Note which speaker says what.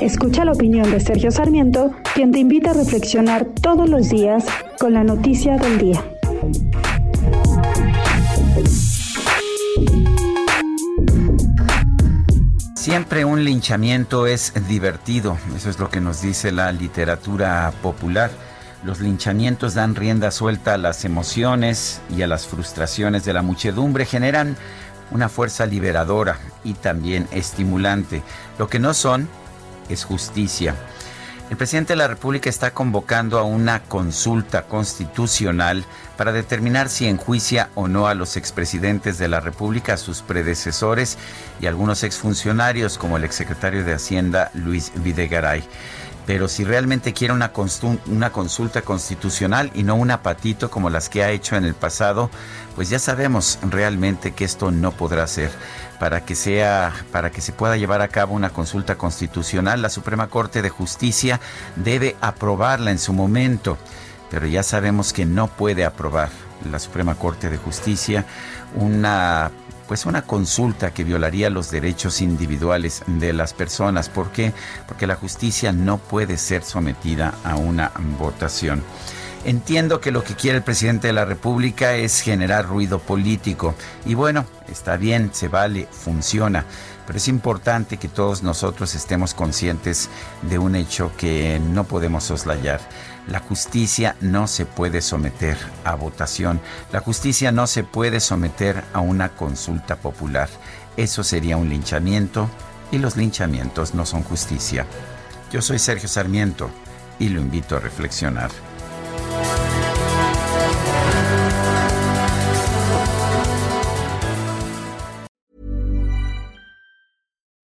Speaker 1: Escucha la opinión de Sergio Sarmiento, quien te invita a reflexionar todos los días con la noticia del día.
Speaker 2: Siempre un linchamiento es divertido, eso es lo que nos dice la literatura popular. Los linchamientos dan rienda suelta a las emociones y a las frustraciones de la muchedumbre, generan una fuerza liberadora y también estimulante. Lo que no son es justicia. El presidente de la República está convocando a una consulta constitucional para determinar si enjuicia o no a los expresidentes de la República, a sus predecesores y algunos exfuncionarios como el exsecretario de Hacienda Luis Videgaray pero si realmente quiere una, consulta constitucional y no un apatito como las que ha hecho en el pasado, pues ya sabemos realmente que esto no podrá ser. Para que sea, para que se pueda llevar a cabo una consulta constitucional, la Suprema Corte de Justicia debe aprobarla en su momento, pero ya sabemos que no puede aprobar la Suprema Corte de Justicia una pues una consulta que violaría los derechos individuales de las personas. ¿Por qué? Porque la justicia no puede ser sometida a una votación. Entiendo que lo que quiere el presidente de la República es generar ruido político. Y bueno, está bien, se vale, funciona. Pero es importante que todos nosotros estemos conscientes de un hecho que no podemos soslayar. La justicia no se puede someter a votación. La justicia no se puede someter a una consulta popular. Eso sería un linchamiento y los linchamientos no son justicia. Yo soy Sergio Sarmiento y lo invito a reflexionar.